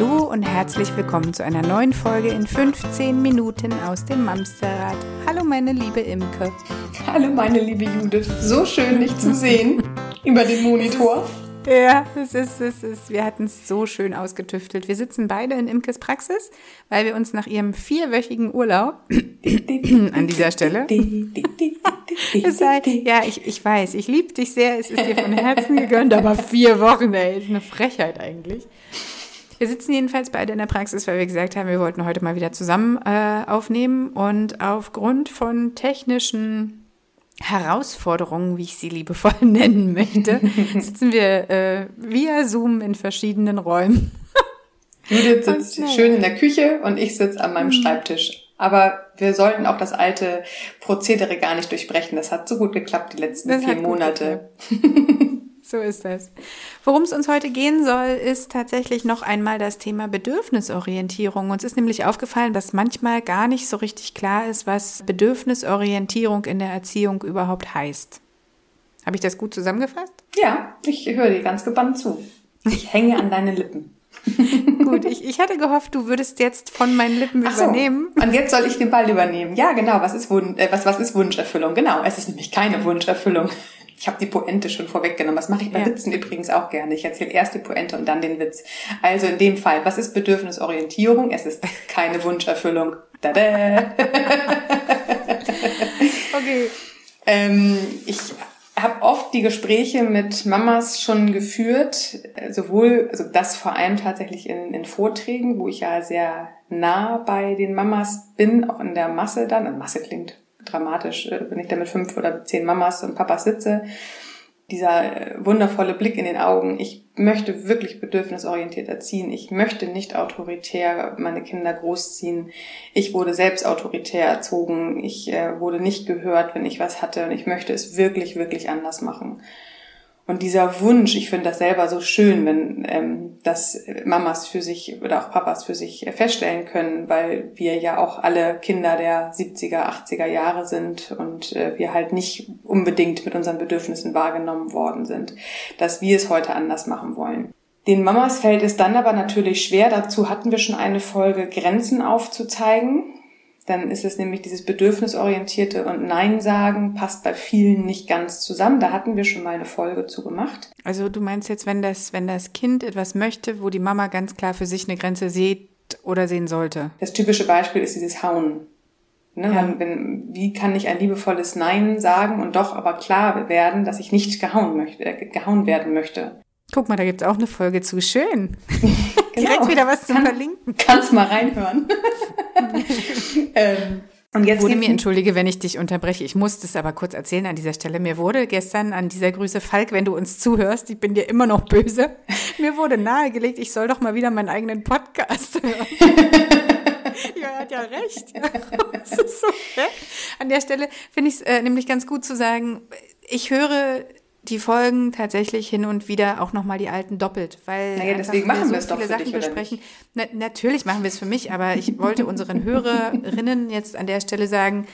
Hallo und herzlich willkommen zu einer neuen Folge in 15 Minuten aus dem Mamsterrad. Hallo meine liebe Imke. Hallo meine liebe Judith. So schön dich zu sehen über den Monitor. Ja, es ist, es ist, wir hatten es so schön ausgetüftelt. Wir sitzen beide in Imkes Praxis, weil wir uns nach ihrem vierwöchigen Urlaub an dieser Stelle. es sei, ja, ich, ich weiß, ich liebe dich sehr, es ist dir von Herzen gegönnt, aber vier Wochen, ey, ist eine Frechheit eigentlich. Wir sitzen jedenfalls beide in der Praxis, weil wir gesagt haben, wir wollten heute mal wieder zusammen äh, aufnehmen. Und aufgrund von technischen Herausforderungen, wie ich sie liebevoll nennen möchte, sitzen wir äh, via Zoom in verschiedenen Räumen. Judith sitzt schön in der Küche und ich sitze an meinem mhm. Schreibtisch. Aber wir sollten auch das alte Prozedere gar nicht durchbrechen. Das hat so gut geklappt die letzten das vier Monate. So ist es. Worum es uns heute gehen soll, ist tatsächlich noch einmal das Thema Bedürfnisorientierung. Uns ist nämlich aufgefallen, dass manchmal gar nicht so richtig klar ist, was Bedürfnisorientierung in der Erziehung überhaupt heißt. Habe ich das gut zusammengefasst? Ja, ich höre dir ganz gebannt zu. Ich hänge an deine Lippen. Gut, ich, ich hatte gehofft, du würdest jetzt von meinen Lippen so, übernehmen. Und jetzt soll ich den Ball übernehmen. Ja, genau. Was ist, Wun äh, was, was ist Wunscherfüllung? Genau, es ist nämlich keine Wunscherfüllung. Ich habe die Pointe schon vorweggenommen. Das mache ich bei ja. Witzen übrigens auch gerne. Ich erzähle erst die Pointe und dann den Witz. Also in dem Fall, was ist Bedürfnisorientierung? Es ist keine Wunscherfüllung. Tada! okay. Ähm, ich habe oft die Gespräche mit Mamas schon geführt, sowohl, also das vor allem tatsächlich in, in Vorträgen, wo ich ja sehr nah bei den Mamas bin, auch in der Masse dann. Also Masse klingt dramatisch, äh, wenn ich da mit fünf oder zehn Mamas und Papas sitze. Dieser äh, wundervolle Blick in den Augen. Ich möchte wirklich bedürfnisorientiert erziehen. Ich möchte nicht autoritär meine Kinder großziehen. Ich wurde selbst autoritär erzogen. Ich äh, wurde nicht gehört, wenn ich was hatte. Und ich möchte es wirklich, wirklich anders machen. Und dieser Wunsch, ich finde das selber so schön, wenn ähm, das Mamas für sich oder auch Papas für sich feststellen können, weil wir ja auch alle Kinder der 70er, 80er Jahre sind und äh, wir halt nicht unbedingt mit unseren Bedürfnissen wahrgenommen worden sind, dass wir es heute anders machen wollen. Den Mamas fällt es dann aber natürlich schwer, dazu hatten wir schon eine Folge, Grenzen aufzuzeigen dann ist es nämlich dieses bedürfnisorientierte und Nein sagen passt bei vielen nicht ganz zusammen. Da hatten wir schon mal eine Folge zu gemacht. Also du meinst jetzt, wenn das, wenn das Kind etwas möchte, wo die Mama ganz klar für sich eine Grenze sieht oder sehen sollte? Das typische Beispiel ist dieses Hauen. Ne? Ja. Wenn, wie kann ich ein liebevolles Nein sagen und doch aber klar werden, dass ich nicht gehauen möchte, äh, gehauen werden möchte? Guck mal, da gibt's auch eine Folge zu. Schön. genau. Direkt wieder was zu Kann, verlinken. Kannst mal reinhören. ähm, und jetzt wurde mir, entschuldige, wenn ich dich unterbreche, ich muss das aber kurz erzählen an dieser Stelle. Mir wurde gestern an dieser Grüße, Falk, wenn du uns zuhörst, ich bin dir immer noch böse, mir wurde nahegelegt, ich soll doch mal wieder meinen eigenen Podcast hören. ja, er hat ja recht. das ist so, ja? An der Stelle finde ich es äh, nämlich ganz gut zu sagen, ich höre die Folgen tatsächlich hin und wieder auch nochmal die alten doppelt, weil naja, deswegen machen wir, wir es doch für Sachen dich, besprechen. Na, natürlich machen wir es für mich, aber ich wollte unseren Hörerinnen jetzt an der Stelle sagen,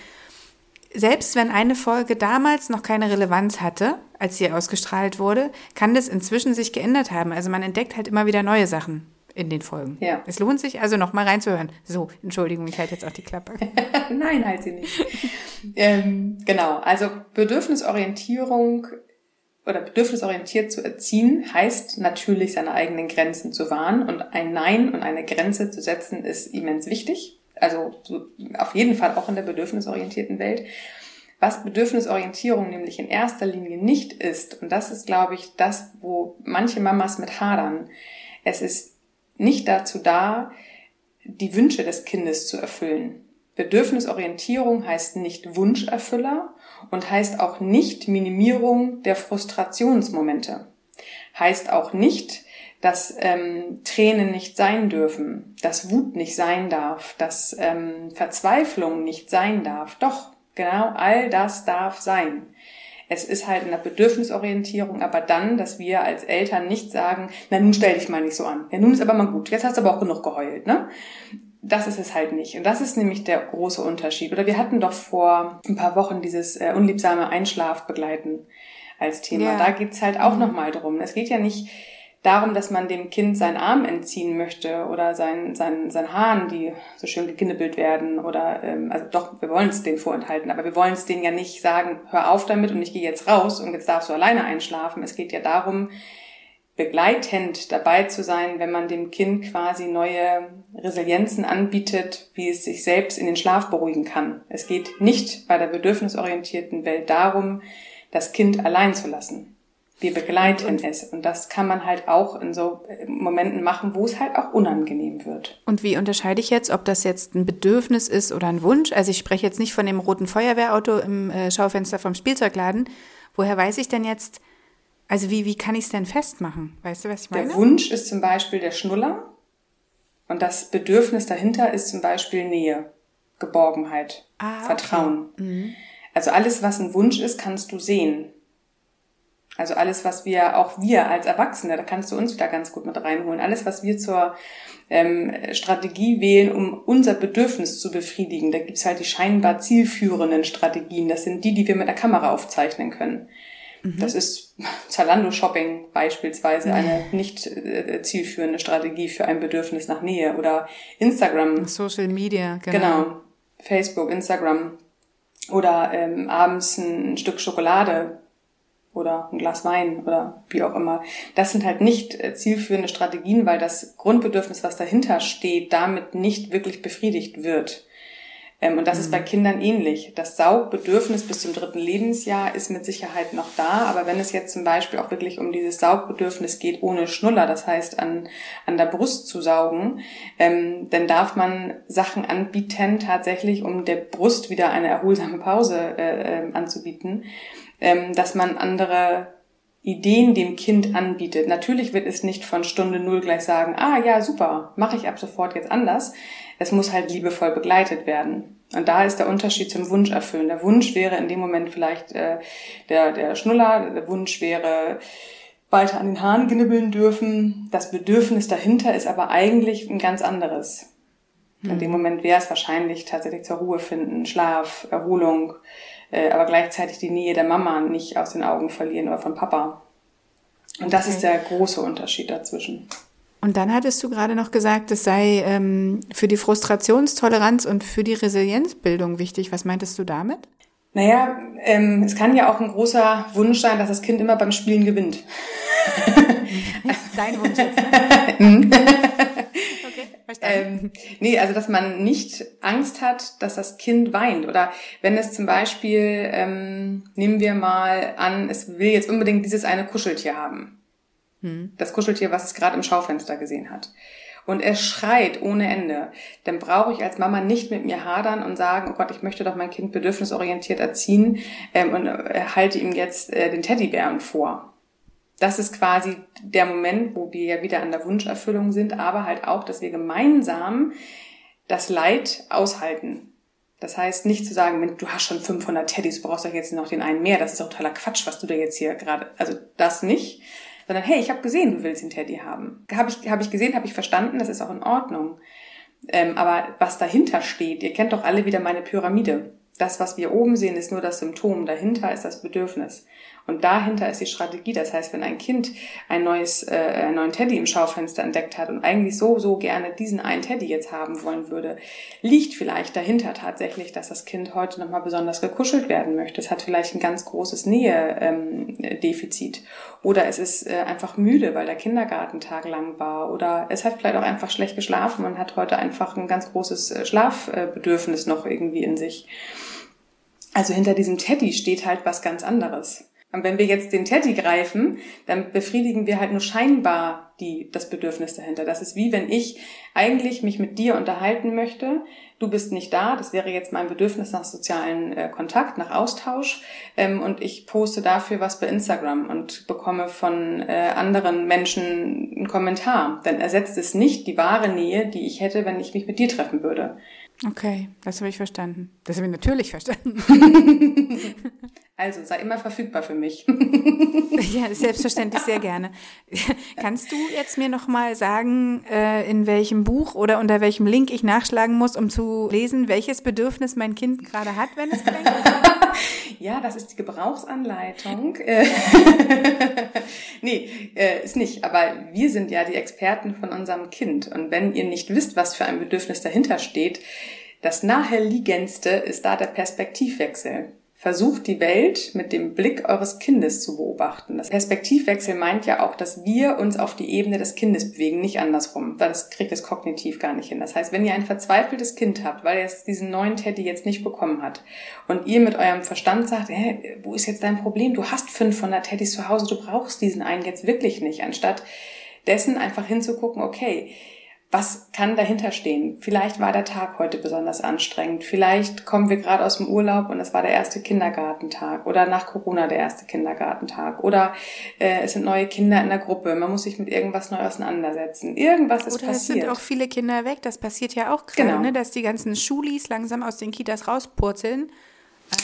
selbst wenn eine Folge damals noch keine Relevanz hatte, als sie ausgestrahlt wurde, kann das inzwischen sich geändert haben. Also man entdeckt halt immer wieder neue Sachen in den Folgen. Ja. Es lohnt sich also noch mal reinzuhören. So, Entschuldigung, ich halte jetzt auch die Klappe. Nein, halt sie nicht. ähm, genau, also Bedürfnisorientierung oder bedürfnisorientiert zu erziehen, heißt natürlich seine eigenen Grenzen zu wahren und ein Nein und eine Grenze zu setzen ist immens wichtig. Also so auf jeden Fall auch in der bedürfnisorientierten Welt. Was Bedürfnisorientierung nämlich in erster Linie nicht ist, und das ist, glaube ich, das, wo manche Mamas mit hadern, es ist nicht dazu da, die Wünsche des Kindes zu erfüllen. Bedürfnisorientierung heißt nicht Wunscherfüller und heißt auch nicht Minimierung der Frustrationsmomente. Heißt auch nicht, dass ähm, Tränen nicht sein dürfen, dass Wut nicht sein darf, dass ähm, Verzweiflung nicht sein darf. Doch, genau, all das darf sein. Es ist halt in der Bedürfnisorientierung, aber dann, dass wir als Eltern nicht sagen, na nun stell dich mal nicht so an. Ja, nun ist aber mal gut. Jetzt hast du aber auch genug geheult, ne? Das ist es halt nicht. Und das ist nämlich der große Unterschied. Oder wir hatten doch vor ein paar Wochen dieses äh, unliebsame Einschlafbegleiten als Thema. Ja. Da geht's halt auch mhm. nochmal drum. Es geht ja nicht darum, dass man dem Kind seinen Arm entziehen möchte oder sein, sein, sein Haaren, die so schön geknibbelt werden oder, ähm, also doch, wir wollen es denen vorenthalten, aber wir wollen es denen ja nicht sagen, hör auf damit und ich gehe jetzt raus und jetzt darfst du alleine einschlafen. Es geht ja darum, begleitend dabei zu sein, wenn man dem Kind quasi neue Resilienzen anbietet, wie es sich selbst in den Schlaf beruhigen kann. Es geht nicht bei der bedürfnisorientierten Welt darum, das Kind allein zu lassen. Wir begleiten und, es. Und das kann man halt auch in so äh, Momenten machen, wo es halt auch unangenehm wird. Und wie unterscheide ich jetzt, ob das jetzt ein Bedürfnis ist oder ein Wunsch? Also ich spreche jetzt nicht von dem roten Feuerwehrauto im äh, Schaufenster vom Spielzeugladen. Woher weiß ich denn jetzt, also wie, wie kann ich es denn festmachen? Weißt du, was ich meine? Der Wunsch ist zum Beispiel der Schnuller. Und das Bedürfnis dahinter ist zum Beispiel Nähe, Geborgenheit, ah, Vertrauen. Okay. Mhm. Also alles, was ein Wunsch ist, kannst du sehen. Also alles, was wir, auch wir als Erwachsene, da kannst du uns wieder ganz gut mit reinholen, alles, was wir zur ähm, Strategie wählen, um unser Bedürfnis zu befriedigen. Da gibt's halt die scheinbar zielführenden Strategien. Das sind die, die wir mit der Kamera aufzeichnen können. Mhm. Das ist Zalando Shopping beispielsweise eine nicht äh, zielführende Strategie für ein Bedürfnis nach Nähe oder Instagram. Social Media, genau. Genau. Facebook, Instagram. Oder ähm, abends ein Stück Schokolade oder ein Glas Wein oder wie auch immer. Das sind halt nicht äh, zielführende Strategien, weil das Grundbedürfnis, was dahinter steht, damit nicht wirklich befriedigt wird. Ähm, und das mhm. ist bei Kindern ähnlich. Das Saugbedürfnis bis zum dritten Lebensjahr ist mit Sicherheit noch da, aber wenn es jetzt zum Beispiel auch wirklich um dieses Saugbedürfnis geht, ohne Schnuller, das heißt an, an der Brust zu saugen, ähm, dann darf man Sachen anbieten, tatsächlich, um der Brust wieder eine erholsame Pause äh, äh, anzubieten ähm, dass man andere Ideen dem Kind anbietet. Natürlich wird es nicht von Stunde Null gleich sagen, ah ja, super, mache ich ab sofort jetzt anders. Es muss halt liebevoll begleitet werden. Und da ist der Unterschied zum Wunsch erfüllen. Der Wunsch wäre in dem Moment vielleicht äh, der, der Schnuller, der Wunsch wäre weiter an den Haaren knibbeln dürfen. Das Bedürfnis dahinter ist aber eigentlich ein ganz anderes. In hm. dem Moment wäre es wahrscheinlich tatsächlich zur Ruhe finden, Schlaf, Erholung, äh, aber gleichzeitig die Nähe der Mama nicht aus den Augen verlieren oder von Papa. Und das okay. ist der große Unterschied dazwischen. Und dann hattest du gerade noch gesagt, es sei ähm, für die Frustrationstoleranz und für die Resilienzbildung wichtig. Was meintest du damit? Naja, ähm, es kann ja auch ein großer Wunsch sein, dass das Kind immer beim Spielen gewinnt. Dein Wunsch jetzt. Ne? Ähm, nee, also dass man nicht Angst hat, dass das Kind weint. Oder wenn es zum Beispiel, ähm, nehmen wir mal an, es will jetzt unbedingt dieses eine Kuscheltier haben. Hm. Das Kuscheltier, was es gerade im Schaufenster gesehen hat. Und es schreit ohne Ende. Dann brauche ich als Mama nicht mit mir hadern und sagen, oh Gott, ich möchte doch mein Kind bedürfnisorientiert erziehen ähm, und äh, halte ihm jetzt äh, den Teddybären vor das ist quasi der Moment, wo wir ja wieder an der Wunscherfüllung sind, aber halt auch, dass wir gemeinsam das Leid aushalten. Das heißt, nicht zu sagen, du hast schon 500 Teddys, du brauchst doch jetzt noch den einen mehr. Das ist doch totaler Quatsch, was du da jetzt hier gerade, also das nicht. Sondern, hey, ich habe gesehen, du willst den Teddy haben. Habe ich, hab ich gesehen, habe ich verstanden, das ist auch in Ordnung. Ähm, aber was dahinter steht, ihr kennt doch alle wieder meine Pyramide. Das, was wir oben sehen, ist nur das Symptom. Dahinter ist das Bedürfnis. Und dahinter ist die Strategie. Das heißt, wenn ein Kind ein neues, äh, einen neuen Teddy im Schaufenster entdeckt hat und eigentlich so, so gerne diesen einen Teddy jetzt haben wollen würde, liegt vielleicht dahinter tatsächlich, dass das Kind heute nochmal besonders gekuschelt werden möchte. Es hat vielleicht ein ganz großes Nähe-Defizit. Ähm, oder es ist äh, einfach müde, weil der Kindergartentag lang war. Oder es hat vielleicht auch einfach schlecht geschlafen und hat heute einfach ein ganz großes äh, Schlafbedürfnis noch irgendwie in sich. Also hinter diesem Teddy steht halt was ganz anderes. Und wenn wir jetzt den Teddy greifen, dann befriedigen wir halt nur scheinbar die, das Bedürfnis dahinter. Das ist wie wenn ich eigentlich mich mit dir unterhalten möchte, du bist nicht da, das wäre jetzt mein Bedürfnis nach sozialen äh, Kontakt, nach Austausch ähm, und ich poste dafür was bei Instagram und bekomme von äh, anderen Menschen einen Kommentar. Dann ersetzt es nicht die wahre Nähe, die ich hätte, wenn ich mich mit dir treffen würde. Okay, das habe ich verstanden. Das habe ich natürlich verstanden. Also sei immer verfügbar für mich. ja, selbstverständlich sehr gerne. Kannst du jetzt mir noch mal sagen, äh, in welchem Buch oder unter welchem Link ich nachschlagen muss, um zu lesen, welches Bedürfnis mein Kind gerade hat, wenn es kränkt? Ja, das ist die Gebrauchsanleitung. nee, äh, ist nicht. Aber wir sind ja die Experten von unserem Kind. Und wenn ihr nicht wisst, was für ein Bedürfnis dahinter steht, das naheliegendste ist da der Perspektivwechsel. Versucht die Welt mit dem Blick eures Kindes zu beobachten. Das Perspektivwechsel meint ja auch, dass wir uns auf die Ebene des Kindes bewegen, nicht andersrum. Das kriegt es kognitiv gar nicht hin. Das heißt, wenn ihr ein verzweifeltes Kind habt, weil er diesen neuen Teddy jetzt nicht bekommen hat und ihr mit eurem Verstand sagt, hä, wo ist jetzt dein Problem? Du hast 500 Teddys zu Hause, du brauchst diesen einen jetzt wirklich nicht, anstatt dessen einfach hinzugucken, okay, was kann dahinter stehen? Vielleicht war der Tag heute besonders anstrengend. Vielleicht kommen wir gerade aus dem Urlaub und es war der erste Kindergartentag oder nach Corona der erste Kindergartentag oder äh, es sind neue Kinder in der Gruppe. Man muss sich mit irgendwas neu auseinandersetzen. Irgendwas ist oder passiert. es sind auch viele Kinder weg. Das passiert ja auch gerade, Genau. ne? dass die ganzen Schulis langsam aus den Kitas rauspurzeln.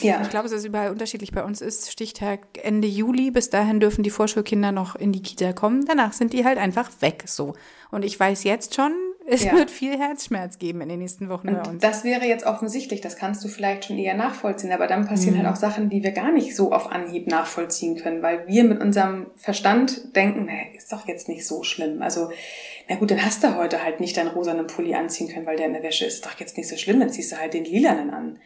Ähm, Ja. Ich glaube, es überall unterschiedlich bei uns ist. Stichtag Ende Juli. Bis dahin dürfen die Vorschulkinder noch in die Kita kommen. Danach sind die halt einfach weg. So. Und ich weiß jetzt schon, es Ja. wird viel Herzschmerz geben in den nächsten Wochen bei Und uns. das wäre jetzt offensichtlich, das kannst du vielleicht schon eher nachvollziehen, aber dann passieren halt auch Sachen, die wir gar nicht so auf Anhieb nachvollziehen können, weil wir mit unserem Verstand denken, naja, ist doch jetzt nicht so schlimm. Also, na gut, dann hast du heute halt nicht deinen rosanen Pulli anziehen können, weil der in der Wäsche ist. Ist doch jetzt nicht so schlimm, dann ziehst du halt den lilanen an.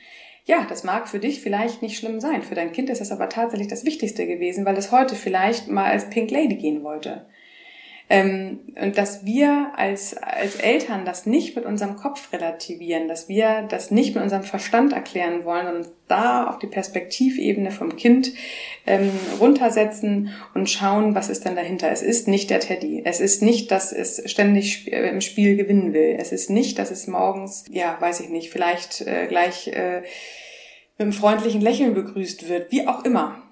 Ja, das mag für dich vielleicht nicht schlimm sein. Für dein Kind ist das aber tatsächlich das Wichtigste gewesen, weil es heute vielleicht mal als Pink Lady gehen wollte. Ähm, und dass wir als, als Eltern das nicht mit unserem Kopf relativieren, dass wir das nicht mit unserem Verstand erklären wollen und da auf die Perspektivebene vom Kind ähm, runtersetzen und schauen, was ist denn dahinter. Es ist nicht der Teddy. Es ist nicht, dass es ständig äh, im Spiel gewinnen will. Es ist nicht, dass es morgens, ja, weiß ich nicht, vielleicht äh, gleich äh, mit einem freundlichen Lächeln begrüßt wird. Wie auch immer.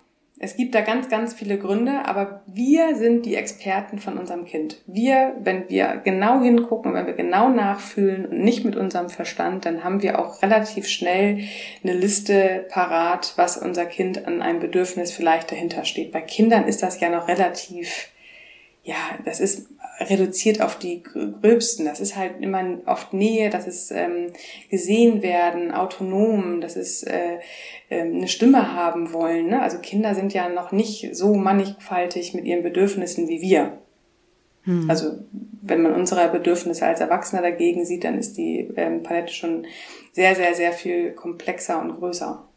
Es gibt da ganz, ganz viele Gründe, aber wir sind die Experten von unserem Kind. Wir, wenn wir genau hingucken, wenn wir genau nachfühlen und nicht mit unserem Verstand, dann haben wir auch relativ schnell eine Liste parat, was unser Kind an einem Bedürfnis vielleicht dahinter steht. Bei Kindern ist das ja noch relativ ja, das ist reduziert auf die gröbsten. Das ist halt immer oft Nähe, das ist ähm, gesehen werden, autonom, das ist äh, ähm, eine Stimme haben wollen. Ne? Also Kinder sind ja noch nicht so mannigfaltig mit ihren Bedürfnissen wie wir. Also wenn man unsere Bedürfnisse als Erwachsener dagegen sieht, dann ist die ähm, Palette schon sehr, sehr, sehr viel komplexer und größer.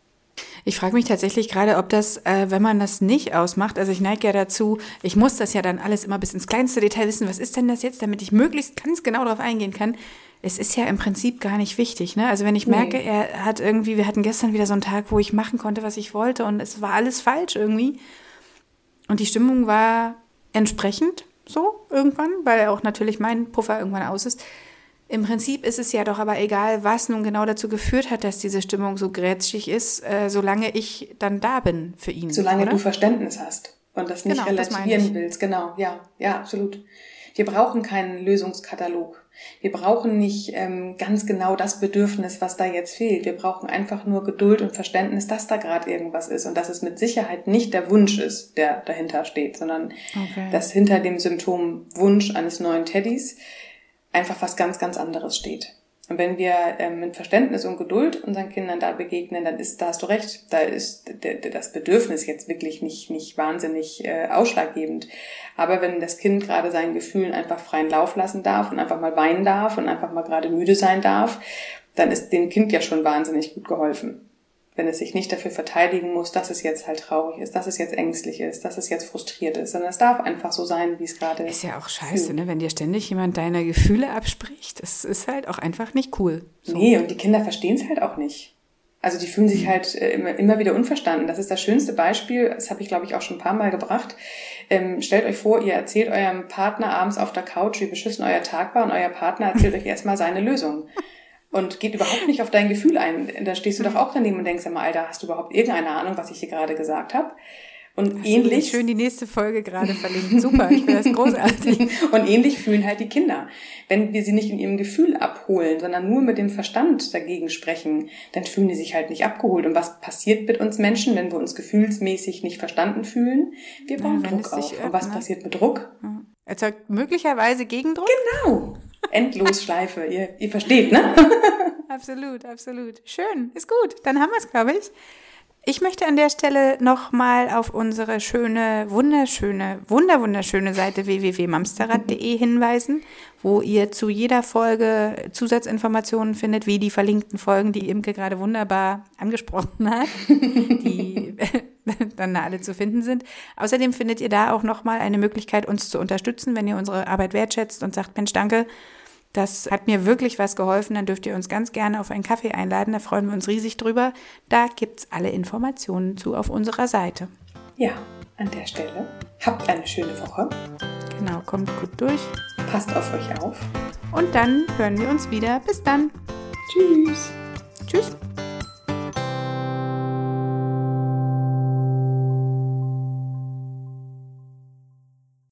Ich frage mich tatsächlich gerade, ob das, äh, wenn man das nicht ausmacht, also ich neige ja dazu, ich muss das ja dann alles immer bis ins kleinste Detail wissen, was ist denn das jetzt, damit ich möglichst ganz genau darauf eingehen kann. Es ist ja im Prinzip gar nicht wichtig, ne? Also wenn ich merke, er hat irgendwie, wir hatten gestern wieder so einen Tag, wo ich machen konnte, was ich wollte und es war alles falsch irgendwie. Und die Stimmung war entsprechend so irgendwann, weil auch natürlich mein Puffer irgendwann aus ist. Im Prinzip ist es ja doch aber egal, was nun genau dazu geführt hat, dass diese Stimmung so grätschig ist, äh, solange ich dann da bin für ihn. Solange oder? du Verständnis hast und das nicht Genau, das relativieren ich. willst. Genau, ja, ja, absolut. Wir brauchen keinen Lösungskatalog. Wir brauchen nicht ähm, ganz genau das Bedürfnis, was da jetzt fehlt. Wir brauchen einfach nur Geduld und Verständnis, dass da gerade irgendwas ist und dass es mit Sicherheit nicht der Wunsch ist, der dahinter steht, sondern Okay. dass hinter dem Symptom Wunsch eines neuen Teddys einfach was ganz, ganz anderes steht. Und wenn wir ähm, mit Verständnis und Geduld unseren Kindern da begegnen, dann ist, da hast du recht, da ist das Bedürfnis jetzt wirklich nicht, nicht wahnsinnig äh, ausschlaggebend. Aber wenn das Kind gerade seinen Gefühlen einfach freien Lauf lassen darf und einfach mal weinen darf und einfach mal gerade müde sein darf, dann ist dem Kind ja schon wahnsinnig gut geholfen. Wenn es sich nicht dafür verteidigen muss, dass es jetzt halt traurig ist, dass es jetzt ängstlich ist, dass es jetzt frustriert ist, sondern es darf einfach so sein, wie es gerade Ist ja auch scheiße, ne? wenn dir ständig jemand deine Gefühle abspricht. Das ist halt auch einfach nicht cool. So. Nee, und die Kinder verstehen es halt auch nicht. Also die fühlen sich halt äh, immer, immer wieder unverstanden. Das ist das schönste Beispiel, das habe ich, glaube ich, auch schon ein paar Mal gebracht. Ähm, stellt euch vor, ihr erzählt eurem Partner abends auf der Couch, wie beschissen euer Tag war und euer Partner erzählt euch erstmal seine Lösung. Und geht überhaupt nicht auf dein Gefühl ein. Da stehst du doch auch daneben und denkst immer, Alter, hast du überhaupt irgendeine Ahnung, was ich hier gerade gesagt habe? Und Hast ähnlich schön die nächste Folge gerade verlinkt. Super, ich finde das großartig. und ähnlich fühlen halt die Kinder. Wenn wir sie nicht in ihrem Gefühl abholen, sondern nur mit dem Verstand dagegen sprechen, dann fühlen die sich halt nicht abgeholt. Und was passiert mit uns Menschen, wenn wir uns gefühlsmäßig nicht verstanden fühlen? Wir bauen wenn Druck auf. Und was passiert mit Druck? Erzeugt möglicherweise Gegendruck? Genau. Endlosschleife. ihr, ihr versteht, ne? Absolut, absolut. Schön, ist gut. Dann haben wir es, glaube ich. Ich möchte an der Stelle nochmal auf unsere schöne, wunderschöne, wunderwunderschöne Seite www.mamsterrad.de hinweisen, wo ihr zu jeder Folge Zusatzinformationen findet, wie die verlinkten Folgen, die Imke gerade wunderbar angesprochen hat, die dann da alle zu finden sind. Außerdem findet ihr da auch nochmal eine Möglichkeit, uns zu unterstützen, wenn ihr unsere Arbeit wertschätzt und sagt, Mensch, danke, das hat mir wirklich was geholfen. Dann dürft ihr uns ganz gerne auf einen Kaffee einladen. Da freuen wir uns riesig drüber. Da gibt es alle Informationen zu auf unserer Seite. Ja, an der Stelle. Habt eine schöne Woche. Genau, kommt gut durch. Passt auf euch auf. Und dann hören wir uns wieder. Bis dann. Tschüss. Tschüss.